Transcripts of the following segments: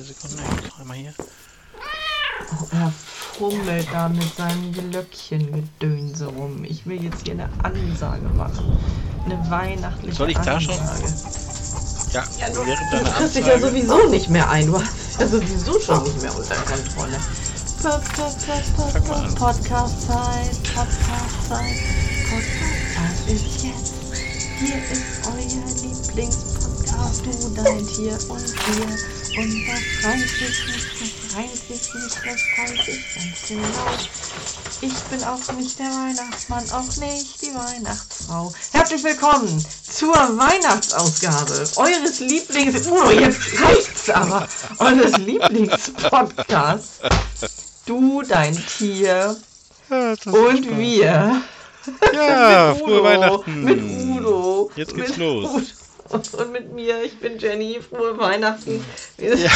eine Sekunde. Einmal hier. Oh, er fummelt da mit seinem Glöckchengedönse rum. Ich will jetzt hier eine Ansage machen. Eine weihnachtliche Soll ich da Ansage. schon? Ja, Ja, du, während du deiner kriegst dich ja sowieso nicht mehr ein. Du hast ja sowieso schon nicht mehr unter Kontrolle. Podcast-Zeit, Podcast-Zeit, Podcast-Zeit ist jetzt. Hier ist euer Lieblingspodcast, du, dein Tier und wir. Und das sich nicht, das sich nicht, das weiß ich ganz genau. Ich bin auch nicht der Weihnachtsmann, auch nicht die Weihnachtsfrau. Herzlich willkommen zur Weihnachtsausgabe eures Lieblings... Oh, jetzt reicht's aber. Eures Lieblingspodcasts. Du, dein Tier Ja, und wir. Ja, Mit frohe Udo, Weihnachten. Mit Udo. Jetzt geht's los. Udo. Und mit mir, ich bin Jenny. Frohe Weihnachten. Wir, Ja.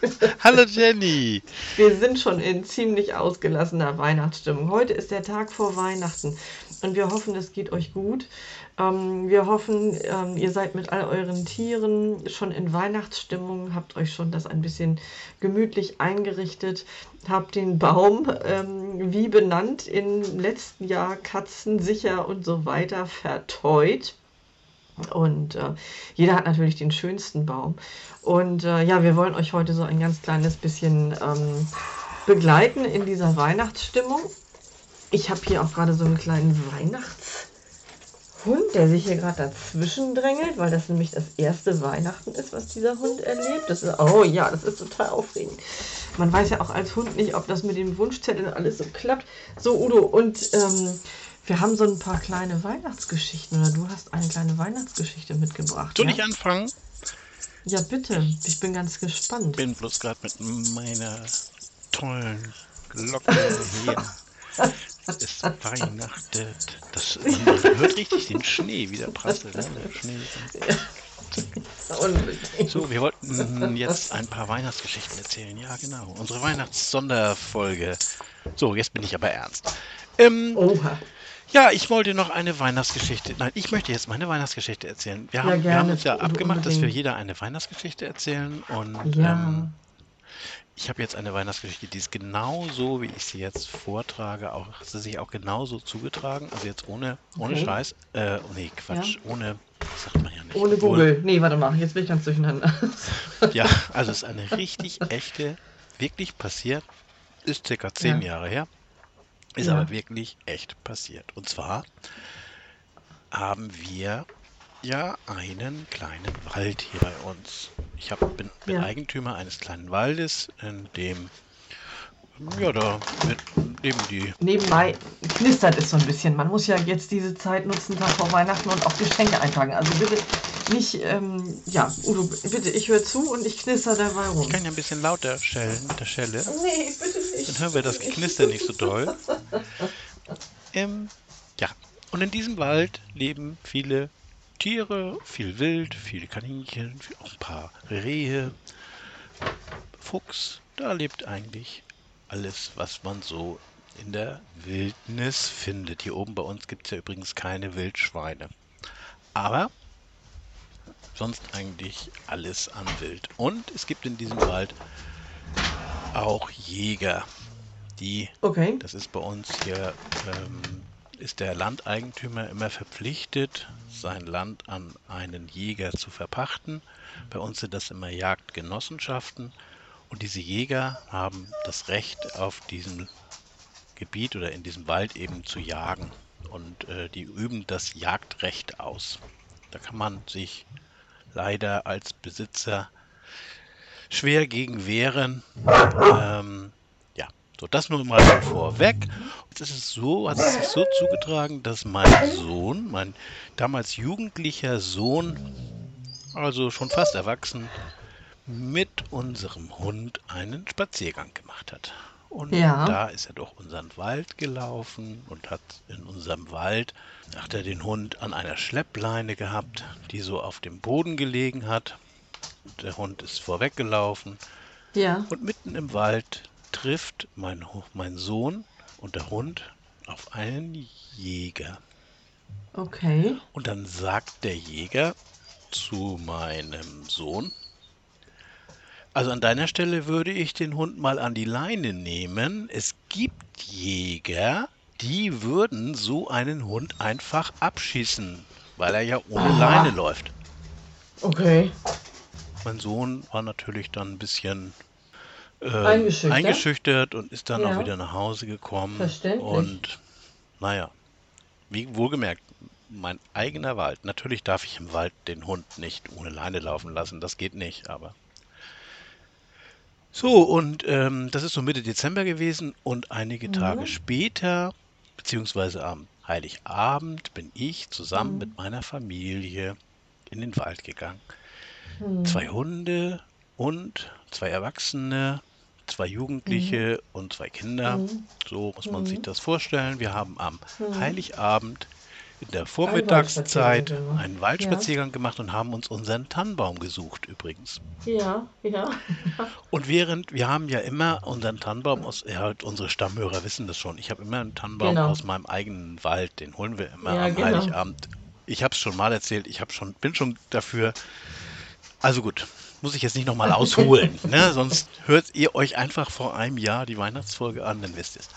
Hallo Jenny. wir sind schon in ziemlich ausgelassener Weihnachtsstimmung. Heute ist der Tag vor Weihnachten und wir hoffen, es geht euch gut. Ähm, wir hoffen, ähm, ihr seid mit all euren Tieren schon in Weihnachtsstimmung, habt euch schon das ein bisschen gemütlich eingerichtet, habt den Baum, ähm, wie benannt, im letzten Jahr katzensicher und so weiter verteut. Und äh, jeder hat natürlich den schönsten Baum. Und äh, ja, wir wollen euch heute so ein ganz kleines bisschen ähm, begleiten in dieser Weihnachtsstimmung. Ich habe hier auch gerade so einen kleinen Weihnachtshund, der sich hier gerade dazwischen drängelt, weil das nämlich das erste Weihnachten ist, was dieser Hund erlebt. Das ist, oh ja, das ist total aufregend. Man weiß ja auch als Hund nicht, ob das mit dem Wunschzettel alles so klappt. So, Udo, und ähm, wir haben so ein paar kleine Weihnachtsgeschichten oder du hast eine kleine Weihnachtsgeschichte mitgebracht. Soll ja? ich anfangen? Ja, bitte. Ich bin ganz gespannt. Bin bloß gerade mit meiner tollen Glocke hier. Es weihnachtet. Das, man hört richtig den Schnee, wie der prasselt. Ne? Der Schnee. Unbedingt. So, wir wollten jetzt ein paar Weihnachtsgeschichten erzählen. Ja, genau. Unsere Weihnachtssonderfolge. So, jetzt bin ich aber ernst. Ähm, Oha. Ja, ich wollte noch eine Weihnachtsgeschichte. Nein, ich möchte jetzt meine Weihnachtsgeschichte erzählen. Wir Ja, haben, wir haben uns ja abgemacht, dass wir unbedingt. jeder eine Weihnachtsgeschichte erzählen. Und Ja. ähm, ich habe jetzt eine Weihnachtsgeschichte, die ist genauso, wie ich sie jetzt vortrage, auch sie sich auch genauso zugetragen. Also jetzt ohne, ohne Okay. Scheiß. Äh, oh nee, Quatsch. Ohne, das sagt man ja nicht. Ohne Obwohl- Google. Nee, warte mal, jetzt bin ich ganz durcheinander. Ja, also es ist eine richtig echte, wirklich passiert, ist circa zehn Ja. Jahre her, ist Ja. aber wirklich echt passiert. Und zwar haben wir ja einen kleinen Wald hier bei uns. Ich hab, bin, bin Ja. Eigentümer eines kleinen Waldes, in dem, ja, da wird neben die Nebenbei knistert es so ein bisschen. Man muss ja jetzt diese Zeit nutzen, Tag vor Weihnachten und auch Geschenke eintragen. Also bitte nicht, ähm, ja, Udo, bitte, ich höre zu und ich knister dabei rum. Ich kann ja ein bisschen lauter schellen, der Schelle. Nee, bitte nicht. Dann hören wir das Geknister nicht so doll. Ähm, ja, und in diesem Wald leben viele Tiere, viel Wild, viele Kaninchen, auch ein paar Rehe, Fuchs. Da lebt eigentlich alles, was man so in der Wildnis findet. Hier oben bei uns gibt es ja übrigens keine Wildschweine. Aber sonst eigentlich alles an Wild. Und es gibt in diesem Wald auch Jäger, die Okay. das ist bei uns hier, ähm, ist der Landeigentümer immer verpflichtet, sein Land an einen Jäger zu verpachten. Bei uns sind das immer Jagdgenossenschaften und diese Jäger haben das Recht auf diesem Gebiet oder in diesem Wald eben zu jagen und äh, die üben das Jagdrecht aus. Da kann man sich leider als Besitzer schwer gegen wehren. Ähm, ja, so das nur mal vorweg. Jetzt ist es so, hat es sich so zugetragen, dass mein Sohn, mein damals jugendlicher Sohn, also schon fast erwachsen, mit unserem Hund einen Spaziergang gemacht hat. Und Ja. da ist er durch unseren Wald gelaufen und hat in unserem Wald, hat er den Hund an einer Schleppleine gehabt, die so auf dem Boden gelegen hat. Der Hund ist vorweggelaufen Ja. und mitten im Wald trifft mein, mein Sohn und der Hund auf einen Jäger. Okay. Und dann sagt der Jäger zu meinem Sohn, Also an deiner Stelle würde ich den Hund mal an die Leine nehmen. Es gibt Jäger, die würden so einen Hund einfach abschießen, weil er ja ohne Aha. Leine läuft. Okay. Mein Sohn war natürlich dann ein bisschen ähm, Eingeschüchtert? eingeschüchtert und ist dann auch Ja. wieder nach Hause gekommen. Verständlich. Und naja, wie wohlgemerkt, mein eigener Wald. Natürlich darf ich im Wald den Hund nicht ohne Leine laufen lassen, das geht nicht, aber. So, und ähm, das ist so Mitte Dezember gewesen und einige Mhm. Tage später, beziehungsweise am Heiligabend, bin ich zusammen Mhm. mit meiner Familie in den Wald gegangen. Hm. Zwei Hunde und zwei Erwachsene, zwei Jugendliche und zwei Kinder. Mhm. So muss man Mhm. sich das vorstellen. Wir haben am Mhm. Heiligabend in der Waldspaziergang Vormittagszeit gemacht. einen Waldspaziergang gemacht und haben uns unseren Tannenbaum gesucht übrigens. Ja, ja. Und während, wir haben ja immer unseren Tannenbaum aus, ja, unsere Stammhörer wissen das schon, ich habe immer einen Tannenbaum Genau. aus meinem eigenen Wald, den holen wir immer Ja, am genau. Heiligabend. Ich habe es schon mal erzählt, ich habe schon, bin schon dafür. Also gut, muss ich jetzt nicht nochmal ausholen, ne? sonst hört ihr euch einfach vor einem Jahr die Weihnachtsfolge an, dann wisst ihr es.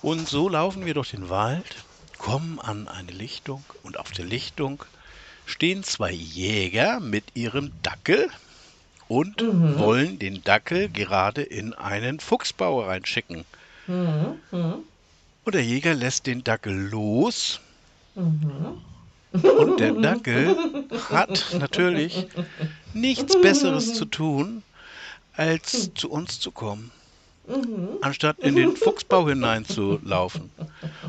Und so laufen wir durch den Wald, kommen an eine Lichtung und auf der Lichtung stehen zwei Jäger mit ihrem Dackel und Mhm. wollen den Dackel gerade in einen Fuchsbau reinschicken. Mhm. Mhm. Und der Jäger lässt den Dackel los Mhm. und der Dackel hat natürlich nichts Besseres zu tun, als zu uns zu kommen, anstatt in den Fuchsbau hineinzulaufen.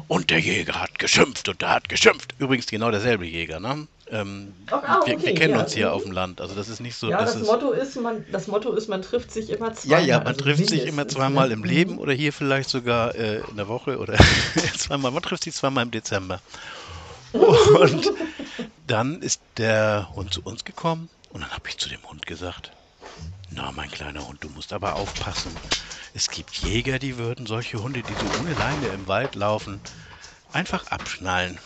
Und der Jäger hat geschimpft und der hat geschimpft. Übrigens genau derselbe Jäger, ne? Ähm, ah, wir, wir okay, kennen ja. uns hier auf dem Land. Also das ist nicht so, Ja, das es Motto ist, man, das Motto ist, man trifft sich immer Ja, zweimal. ja, man also trifft sich immer zweimal im Leben oder hier vielleicht sogar äh, in der Woche oder zweimal. Man trifft sich zweimal im Dezember. Und dann ist der Hund zu uns gekommen und dann habe ich zu dem Hund gesagt, na mein kleiner Hund, du musst aber aufpassen. Es gibt Jäger, die würden solche Hunde, die so ohne Leine im Wald laufen, einfach abschnallen.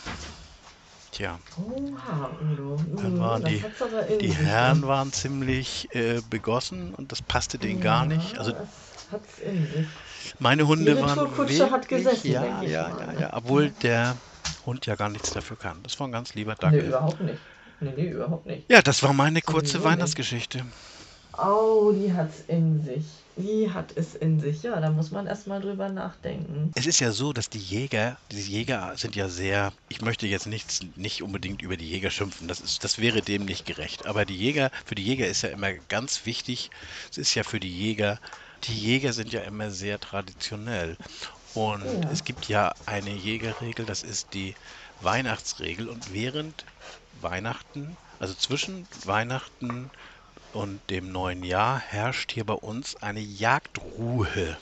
Tja, Oha, Udo. Dann waren die- die ne? Herren waren ziemlich äh, begossen und das passte denen gar nicht. Also. Meine Hunde waren wirklich- gesessen, ja, ja, ja, ja, obwohl der Hund ja gar nichts dafür kann. Das war ein ganz lieber Nee, Dackel. überhaupt nicht. Nee, nee, überhaupt nicht. Ja, das war meine kurze Weihnachtsgeschichte. Oh, die hat's in sich. Die hat es in sich. Ja, da muss man erstmal drüber nachdenken. Es ist ja so, dass die Jäger, diese Jäger sind ja sehr, ich möchte jetzt nichts, nicht unbedingt über die Jäger schimpfen, das ist, das wäre dem nicht gerecht. Aber die Jäger, für die Jäger ist ja immer ganz wichtig, es ist ja für die Jäger, die Jäger sind ja immer sehr traditionell. Und Ja. es gibt ja eine Jägerregel, das ist die Weihnachtsregel. Und während Weihnachten, also zwischen Weihnachten und dem neuen Jahr, herrscht hier bei uns eine Jagdruhe.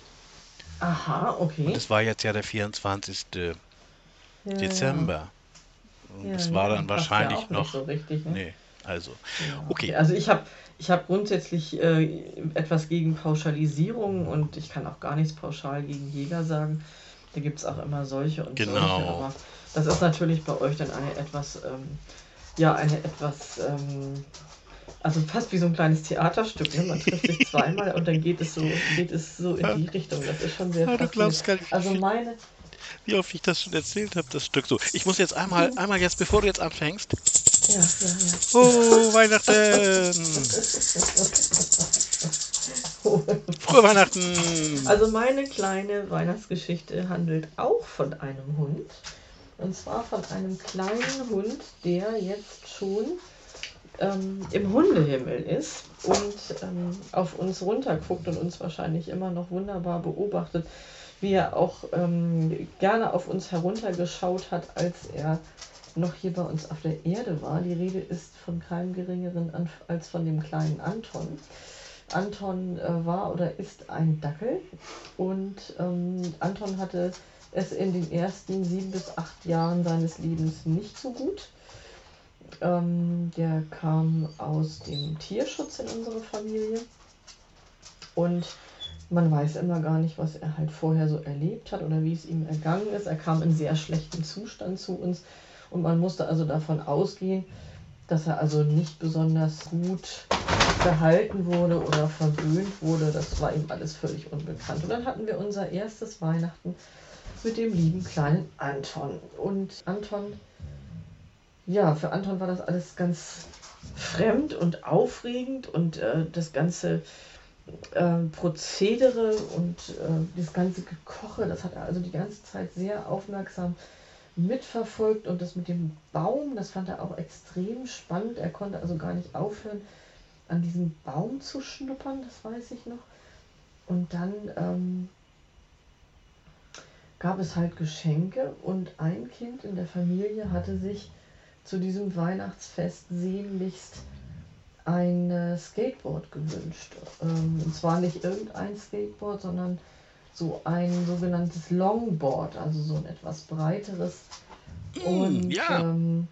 Aha, okay. Und es war jetzt ja der 24. Ja, Dezember. Und ja. das war dann wahrscheinlich noch. Nicht so richtig, ne? Nee, also. Okay. Also ich habe ich hab grundsätzlich äh, etwas gegen Pauschalisierung und ich kann auch gar nichts pauschal gegen Jäger sagen. Da gibt es auch immer solche und Genau. solche. Aber das ist natürlich bei euch dann eine etwas, ähm, ja, eine etwas, ähm, also fast wie so ein kleines Theaterstück. Ne? Man trifft sich zweimal und dann geht es so, geht es so in die Richtung. Das ist schon sehr Ja, du glaubst gar nicht, Also meine, wie oft ich das schon erzählt habe, das Stück. So, ich muss jetzt einmal, einmal jetzt, bevor du jetzt anfängst. Ja, ja, ja. Oh, Weihnachten! Frohe Weihnachten! Also meine kleine Weihnachtsgeschichte handelt auch von einem Hund. Und zwar von einem kleinen Hund, der jetzt schon ähm, im Hundehimmel ist und ähm, auf uns runterguckt und uns wahrscheinlich immer noch wunderbar beobachtet, wie er auch ähm, gerne auf uns heruntergeschaut hat, als er noch hier bei uns auf der Erde war. Die Rede ist von keinem geringeren als von dem kleinen Anton. Anton äh, war oder ist ein Dackel und ähm, Anton hatte es in den ersten sieben bis acht Jahren seines Lebens nicht so gut. Ähm, der kam aus dem Tierschutz in unsere Familie und man weiß immer gar nicht, was er halt vorher so erlebt hat oder wie es ihm ergangen ist. Er kam in sehr schlechtem Zustand zu uns und man musste also davon ausgehen, dass er also nicht besonders gut gehalten wurde oder verwöhnt wurde, das war ihm alles völlig unbekannt. Und dann hatten wir unser erstes Weihnachten mit dem lieben kleinen Anton. Und Anton, ja, für Anton war das alles ganz fremd und aufregend und äh, das ganze äh, Prozedere und äh, das ganze Gekoche, das hat er also die ganze Zeit sehr aufmerksam mitverfolgt und das mit dem Baum, das fand er auch extrem spannend. Er konnte also gar nicht aufhören, an diesem Baum zu schnuppern, das weiß ich noch. Und dann ähm, gab es halt Geschenke und ein Kind in der Familie hatte sich zu diesem Weihnachtsfest sehnlichst ein äh, Skateboard gewünscht. Ähm, und zwar nicht irgendein Skateboard, sondern so ein sogenanntes Longboard, also so ein etwas breiteres. Mm, Und ja. ähm,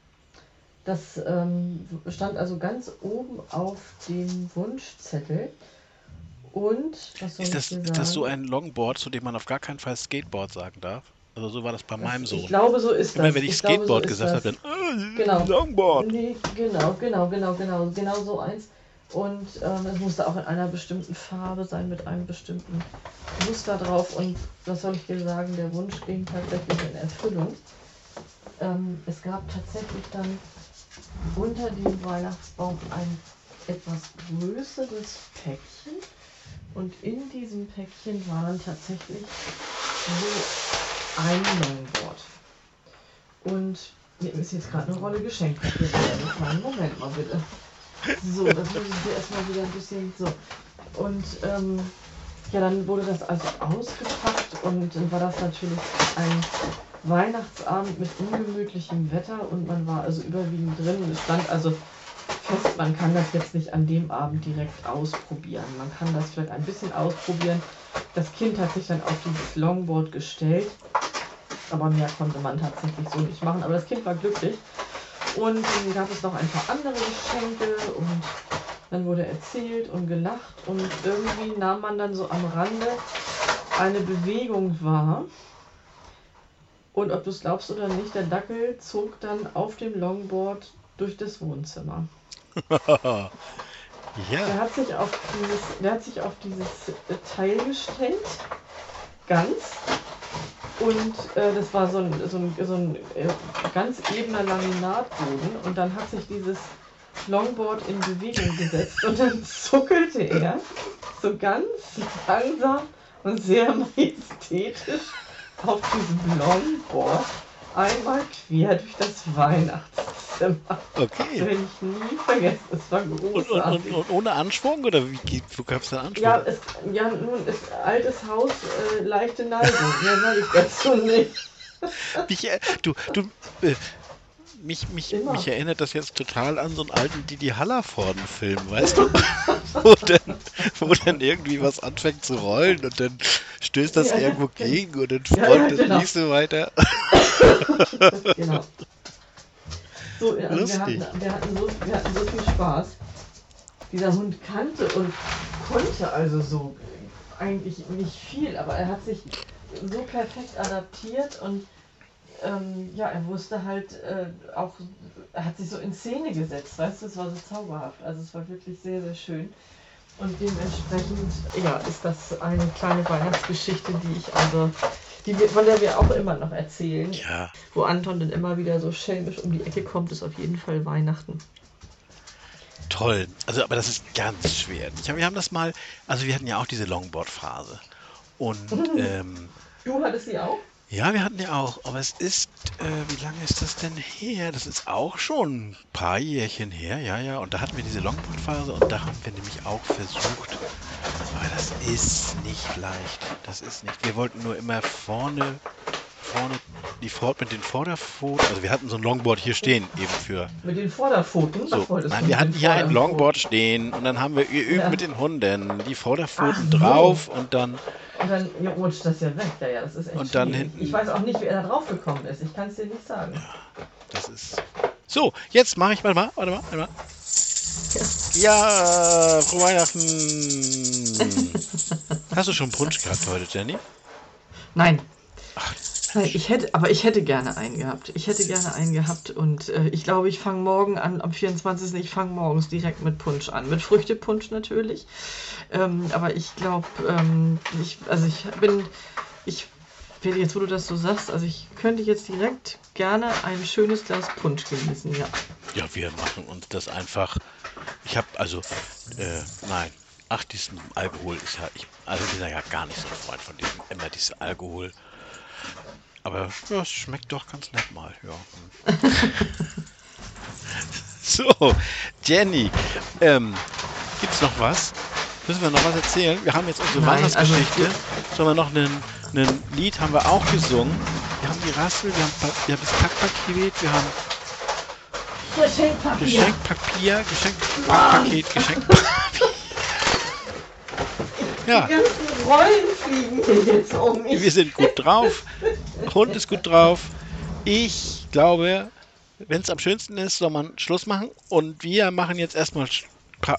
das ähm, stand also ganz oben auf dem Wunschzettel. Und was soll Ist das, ich ist das so ein Longboard, zu dem man auf gar keinen Fall Skateboard sagen darf? Also so war das bei meinem Das, Sohn. ich glaube, so ist Immer das. wenn ich, glaube, so Skateboard ist gesagt das. habe, dann äh, Genau. Longboard. Nee, genau, genau, genau, genau, genau so eins. Und ähm, es musste auch in einer bestimmten Farbe sein, mit einem bestimmten Muster drauf. Und was soll ich dir sagen, der Wunsch ging tatsächlich in Erfüllung. Ähm, es gab tatsächlich dann unter dem Weihnachtsbaum ein etwas größeres Päckchen. Und in diesem Päckchen war dann tatsächlich so ein Longboard. Und mir ist jetzt gerade eine Rolle reingefallen. Moment mal bitte. So, das muss ich hier erstmal wieder ein bisschen so. Und ähm, ja, dann wurde das also ausgepackt und dann war das natürlich ein Weihnachtsabend mit ungemütlichem Wetter und man war also überwiegend drin und es stand also fest, man kann das jetzt nicht an dem Abend direkt ausprobieren. Man kann das vielleicht ein bisschen ausprobieren. Das Kind hat sich dann auf dieses Longboard gestellt, aber mehr konnte man tatsächlich so nicht machen. Aber das Kind war glücklich. Und dann gab es noch ein paar andere Geschenke und dann wurde erzählt und gelacht und irgendwie nahm man dann so am Rande eine Bewegung wahr. Und ob du es glaubst oder nicht, der Dackel zog dann auf dem Longboard durch das Wohnzimmer. Der ja. hat sich auf dieses, der hat sich auf dieses Teil gestellt, ganz. Und äh, das war so ein, so ein, so ein äh, ganz ebener Laminatboden. Und dann hat sich dieses Longboard in Bewegung gesetzt und dann zuckelte er so ganz langsam und sehr majestätisch auf diesem Longboard einmal quer durch das Weihnachtszimmer. Das Okay. werde ich nie vergessen. Es war Und, und, großartig. und, und ohne Anschwung? Oder wie wo gab es denn Anschwung? Ja, es, ja, nun ist altes Haus äh, leichte Neigung. Mehr sag ich dazu nicht. Mich, äh, du, du, äh, mich, mich, Immer. mich erinnert das jetzt total an so einen alten Didi Hallervorden-Film, weißt du? wo, dann, wo dann irgendwie was anfängt zu rollen und dann stößt das Ja, ja, irgendwo genau. gegen und dann Ja, rollt ja, das genau. nächste weiter. genau. So, also wir, hatten, wir, hatten so, wir hatten so viel Spaß. Dieser Hund kannte und konnte also so eigentlich nicht viel, aber er hat sich so perfekt adaptiert und ähm, ja, er wusste halt äh, auch, er hat sich so in Szene gesetzt, weißt du, es war so zauberhaft. Also es war wirklich sehr, sehr schön. Und dementsprechend, ja, ist das eine kleine Weihnachtsgeschichte, die ich also, die wir, von der wir auch immer noch erzählen. Ja, Wo Anton dann immer wieder so schelmisch um die Ecke kommt, ist auf jeden Fall Weihnachten. toll. Also, aber das ist ganz schwer. Ich hab, wir haben das mal, also wir hatten ja auch diese Longboard-Phase. Und ähm, Du hattest sie auch? Ja, wir hatten ja auch, aber es ist, äh, wie lange ist das denn her? Das ist auch schon ein paar Jährchen her, ja, ja. Und da hatten wir diese Longboard-Phase und da haben wir nämlich auch versucht, aber das ist nicht leicht. Das ist nicht. Wir wollten nur immer vorne, vorne, die Fort mit den Vorderpfoten, also wir hatten so ein Longboard hier stehen, eben für. Mit den Vorderpfoten? So, nein, wir hatten hier ein? Longboard stehen und dann haben wir geübt Ja. mit den Hunden, die Vorderpfoten Ach so. drauf und dann Und dann ja, rutscht das ja weg. Ja, ja, das ist echt Und dann schwierig. hinten- Ich weiß auch nicht, wie er da drauf gekommen ist. Ich kann es dir nicht sagen. Das ist. So, jetzt mache ich, warte mal, warte mal, warte mal. Ja, frohe Weihnachten. Hast du schon Punsch gehabt heute, Jenny? Nein. Ich hätte, aber ich hätte gerne einen gehabt. Ich hätte gerne einen gehabt und äh, ich glaube, ich fange morgen an, am 24. Ich fange morgens direkt mit Punsch an. Mit Früchtepunsch natürlich. Ähm, aber ich glaube, ähm, ich, also ich bin, ich werde jetzt, wo du das so sagst, also ich könnte jetzt direkt gerne ein schönes Glas Punsch genießen, ja. Ja, wir machen uns das einfach. Ich habe also, äh, nein, ach, diesen Alkohol ist ja, ich, also ich bin ja gar nicht so ein Freund von diesem, immer dieses Alkohol. Aber ja, es schmeckt doch ganz nett mal, ja. so, Jenny, ähm, gibt's noch was? Müssen wir noch was erzählen? Wir haben jetzt unsere Nein, Weihnachtsgeschichte. also- Sollen wir noch einen, einen Lied haben wir auch gesungen? Wir haben die Rassel, wir haben, wir haben das Packpaket, wir haben Geschenkpapier. Geschenkpapier, Geschenkpaket, Geschenkpapier. Ja, Die ganzen Rollen fliegen hier jetzt um mich. wir sind gut drauf. Hund ist gut drauf. Ich glaube, wenn es am schönsten ist, soll man Schluss machen. Und wir machen jetzt erstmal Sch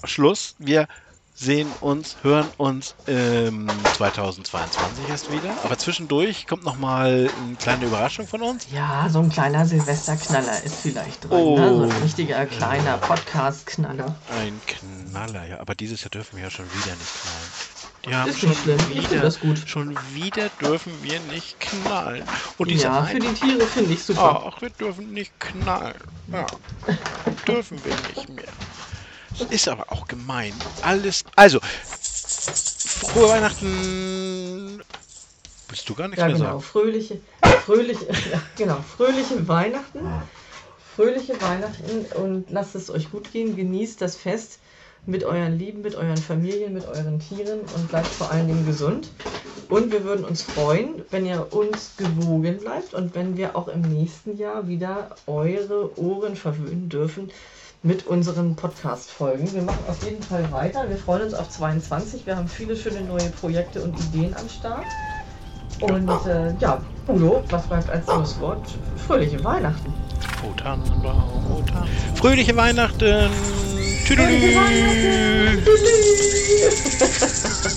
Schluss. Wir sehen uns, hören uns ähm, 2022 erst wieder. Aber zwischendurch kommt noch mal eine kleine Überraschung von uns. Ja, so ein kleiner Silvesterknaller ist vielleicht drin. Oh. Ne? So ein richtiger kleiner Podcast-Knaller. Ein Knaller, ja. Aber dieses Jahr dürfen wir ja schon wieder nicht knallen. Haben Ist schon nicht schlimm. Ich wieder, das gut. schon wieder dürfen wir nicht knallen. Und diese Ja, für die Tiere finde ich super. Ach, wir dürfen nicht knallen. Ja, dürfen wir nicht mehr. Ist aber auch gemein. Alles. Also, frohe Weihnachten. Willst du gar nichts Ja, mehr genau. sagen? Fröhliche, fröhliche, ja, genau. Fröhliche Weihnachten. Fröhliche Weihnachten und lasst es euch gut gehen. Genießt das Fest mit euren Lieben, mit euren Familien, mit euren Tieren und bleibt vor allen Dingen gesund. Und wir würden uns freuen, wenn ihr uns gewogen bleibt und wenn wir auch im nächsten Jahr wieder eure Ohren verwöhnen dürfen mit unseren Podcast-Folgen. Wir machen auf jeden Fall weiter. Wir freuen uns auf 22. Wir haben viele schöne neue Projekte und Ideen am Start. Und äh, ja, Udo, was bleibt als Schlusswort? Fröhliche Weihnachten. Fröhliche Weihnachten. トゥルルー